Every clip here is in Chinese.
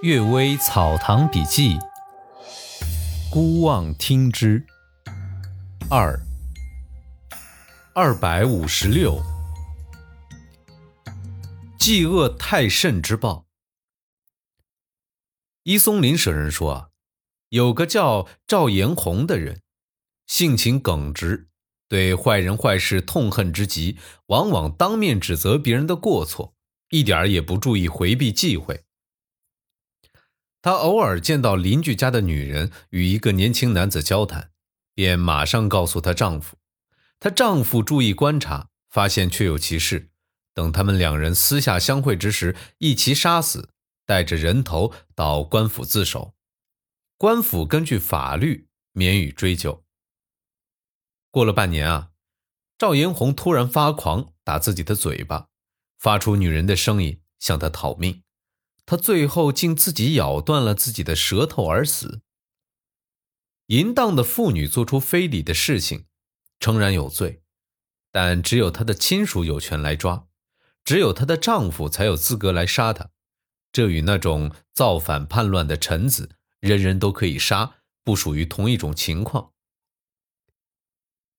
《岳微草堂笔记》，孤望听之。二二百五十六，嫉恶太甚之报。伊松林舍人说啊，有个叫赵延宏的人，性情耿直，对坏人坏事痛恨之极，往往当面指责别人的过错，一点儿也不注意回避忌讳。她偶尔见到邻居家的女人与一个年轻男子交谈，便马上告诉她丈夫。她丈夫注意观察，发现确有其事。等他们两人私下相会之时，一齐杀死，带着人头到官府自首。官府根据法律免予追究。过了半年啊，赵延红突然发狂，打自己的嘴巴，发出女人的声音，向他讨命。他最后竟自己咬断了自己的舌头而死。淫荡的妇女做出非礼的事情，诚然有罪，但只有她的亲属有权来抓，只有她的丈夫才有资格来杀她。这与那种造反叛乱的臣子，人人都可以杀，不属于同一种情况。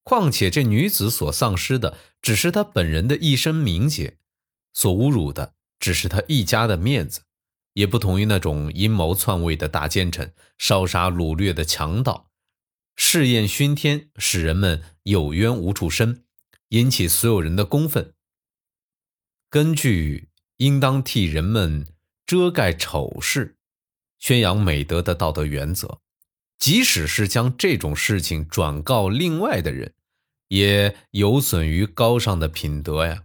况且这女子所丧失的，只是她本人的一身名节；所侮辱的，只是她一家的面子。也不同于那种阴谋篡位的大奸臣、烧杀掳掠的强盗，试验熏天，使人们有冤无处伸，引起所有人的公愤。根据应当替人们遮盖丑事、宣扬美德的道德原则，即使是将这种事情转告另外的人，也有损于高尚的品德呀。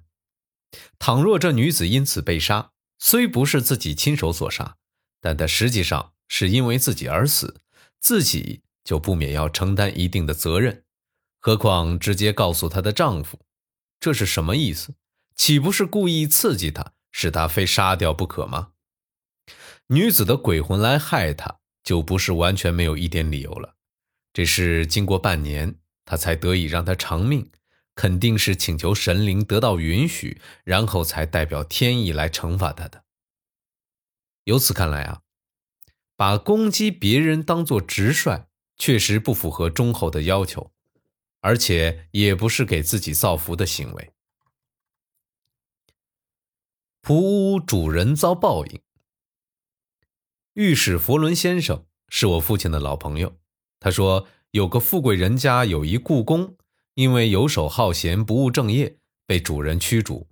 倘若这女子因此被杀，虽不是自己亲手所杀，但他实际上是因为自己而死，自己就不免要承担一定的责任。何况直接告诉她的丈夫，这是什么意思？岂不是故意刺激她，使她非杀掉不可吗？女子的鬼魂来害她，就不是完全没有一点理由了。这是经过半年，他才得以让她偿命。肯定是请求神灵得到允许，然后才代表天意来惩罚他的。由此看来啊，把攻击别人当做直率，确实不符合忠厚的要求，而且也不是给自己造福的行为。仆屋主人遭报应。御史佛伦先生是我父亲的老朋友，他说有个富贵人家有一故宫。因为游手好闲、不务正业，被主人驱逐，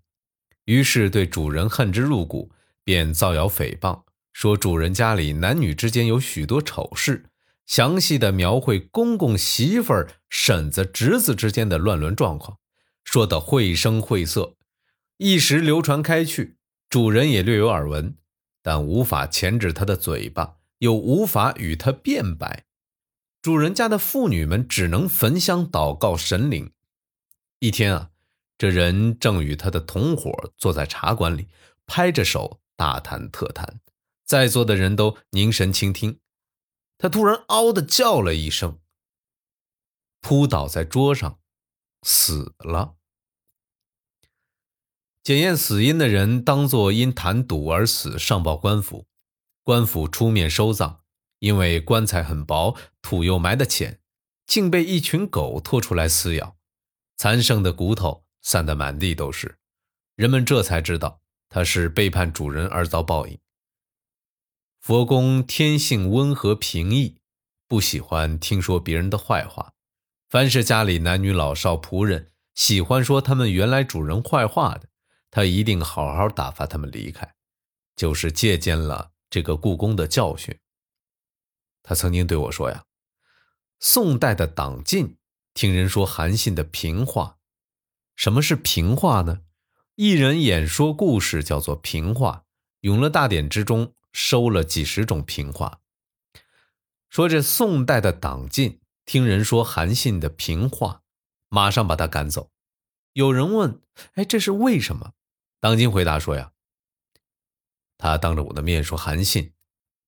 于是对主人恨之入骨，便造谣诽谤，说主人家里男女之间有许多丑事，详细的描绘公公、媳妇儿、婶子、侄子之间的乱伦状况，说得绘声绘色，一时流传开去。主人也略有耳闻，但无法钳制他的嘴巴，又无法与他辩白。主人家的妇女们只能焚香祷告神灵。一天啊，这人正与他的同伙坐在茶馆里，拍着手大谈特谈，在座的人都凝神倾听。他突然嗷的叫了一声，扑倒在桌上，死了。检验死因的人当作因谈赌而死，上报官府，官府出面收葬。因为棺材很薄，土又埋得浅，竟被一群狗拖出来撕咬，残剩的骨头散得满地都是。人们这才知道他是背叛主人而遭报应。佛公天性温和平易，不喜欢听说别人的坏话。凡是家里男女老少仆人喜欢说他们原来主人坏话的，他一定好好打发他们离开，就是借鉴了这个故宫的教训。他曾经对我说：“呀，宋代的党进听人说韩信的平话，什么是平话呢？一人演说故事叫做平话。永乐大典之中收了几十种平话，说这宋代的党进听人说韩信的平话，马上把他赶走。有人问：哎，这是为什么？党进回答说：呀，他当着我的面说韩信，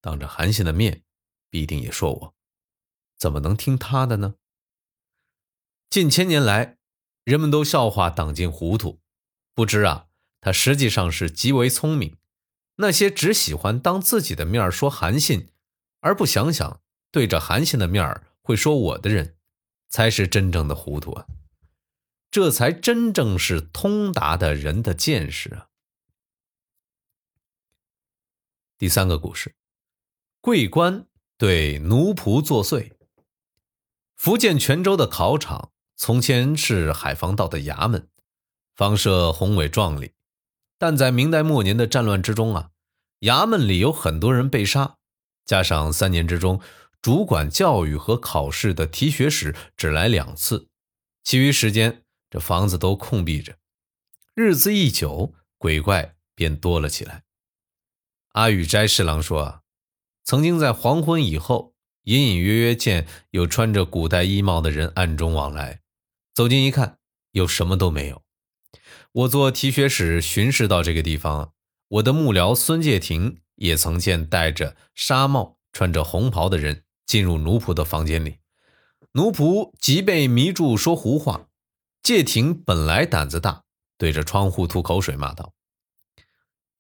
当着韩信的面。”必定也说我，怎么能听他的呢？近千年来，人们都笑话党进糊涂，不知啊，他实际上是极为聪明。那些只喜欢当自己的面说韩信，而不想想对着韩信的面会说我的人，才是真正的糊涂啊！这才真正是通达的人的见识啊！第三个故事，桂官对奴仆作祟。福建泉州的考场从前是海防道的衙门，房舍宏伟壮丽。但在明代末年的战乱之中啊，衙门里有很多人被杀，加上三年之中主管教育和考试的提学使只来两次，其余时间这房子都空闭着。日子一久，鬼怪便多了起来。阿宇斋侍郎说：“啊，曾经在黄昏以后，隐隐约约见有穿着古代衣帽的人暗中往来。走近一看，又什么都没有。我做提学使巡视到这个地方，我的幕僚孙介廷也曾见戴着纱帽、穿着红袍的人进入奴仆的房间里。奴仆即被迷住说胡话。介廷本来胆子大，对着窗户吐口水，骂道。”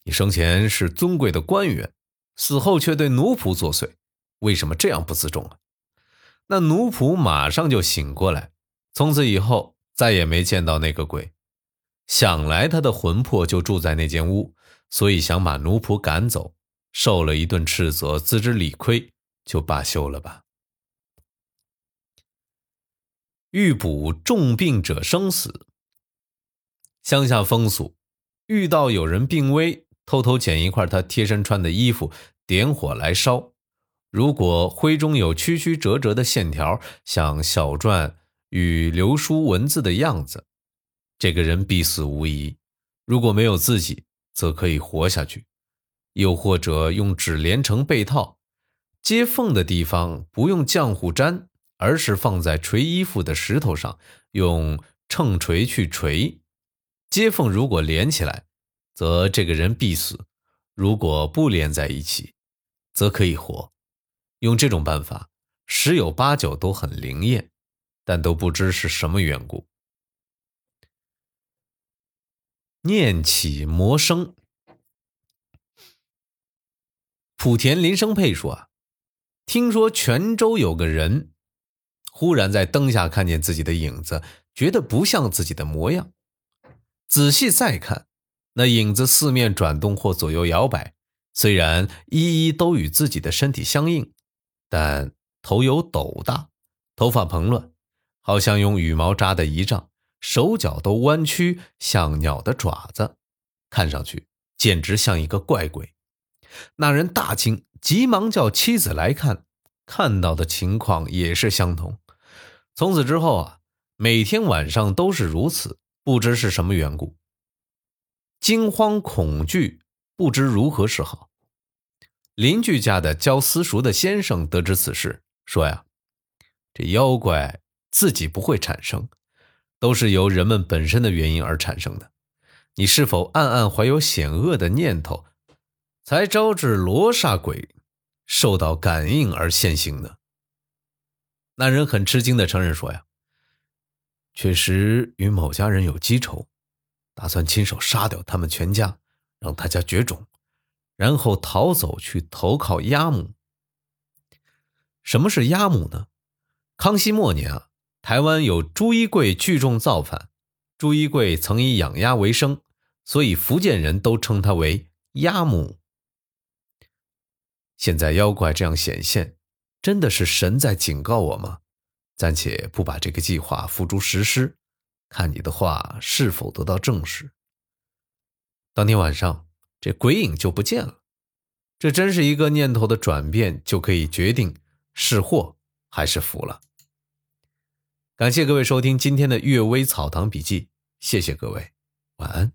你生前是尊贵的官员，死后却对奴仆作祟，为什么这样不自重啊？那奴仆马上就醒过来，从此以后再也没见到那个鬼。想来他的魂魄就住在那间屋，所以想把奴仆赶走，受了一顿斥责，自知理亏，就罢休了吧。欲补重病者生死，乡下风俗，遇到有人病危。偷偷捡一块他贴身穿的衣服，点火来烧。如果灰中有曲曲折折的线条，像小篆与流书文字的样子，这个人必死无疑。如果没有自己，则可以活下去。又或者用纸连成被套，接缝的地方不用浆糊粘，而是放在锤衣服的石头上，用秤锤去锤。接缝如果连起来。则这个人必死，如果不连在一起，则可以活。用这种办法，十有八九都很灵验，但都不知是什么缘故。念起魔生，莆田林生佩说啊，听说泉州有个人，忽然在灯下看见自己的影子，觉得不像自己的模样，仔细再看。那影子四面转动或左右摇摆，虽然一一都与自己的身体相应，但头有斗大，头发蓬乱，好像用羽毛扎的仪仗，手脚都弯曲，像鸟的爪子，看上去简直像一个怪鬼。那人大惊，急忙叫妻子来看，看到的情况也是相同。从此之后啊，每天晚上都是如此，不知是什么缘故。惊慌恐惧，不知如何是好。邻居家的教私塾的先生得知此事，说：“呀，这妖怪自己不会产生，都是由人们本身的原因而产生的。你是否暗暗怀有险恶的念头，才招致罗刹鬼受到感应而现形呢？”那人很吃惊的承认说：“呀，确实与某家人有积仇。”打算亲手杀掉他们全家，让他家绝种，然后逃走去投靠鸭母。什么是鸭母呢？康熙末年啊，台湾有朱一贵聚众造反，朱一贵曾以养鸭为生，所以福建人都称他为鸭母。现在妖怪这样显现，真的是神在警告我吗？暂且不把这个计划付诸实施。看你的话是否得到证实。当天晚上，这鬼影就不见了。这真是一个念头的转变，就可以决定是祸还是福了。感谢各位收听今天的《阅微草堂笔记》，谢谢各位，晚安。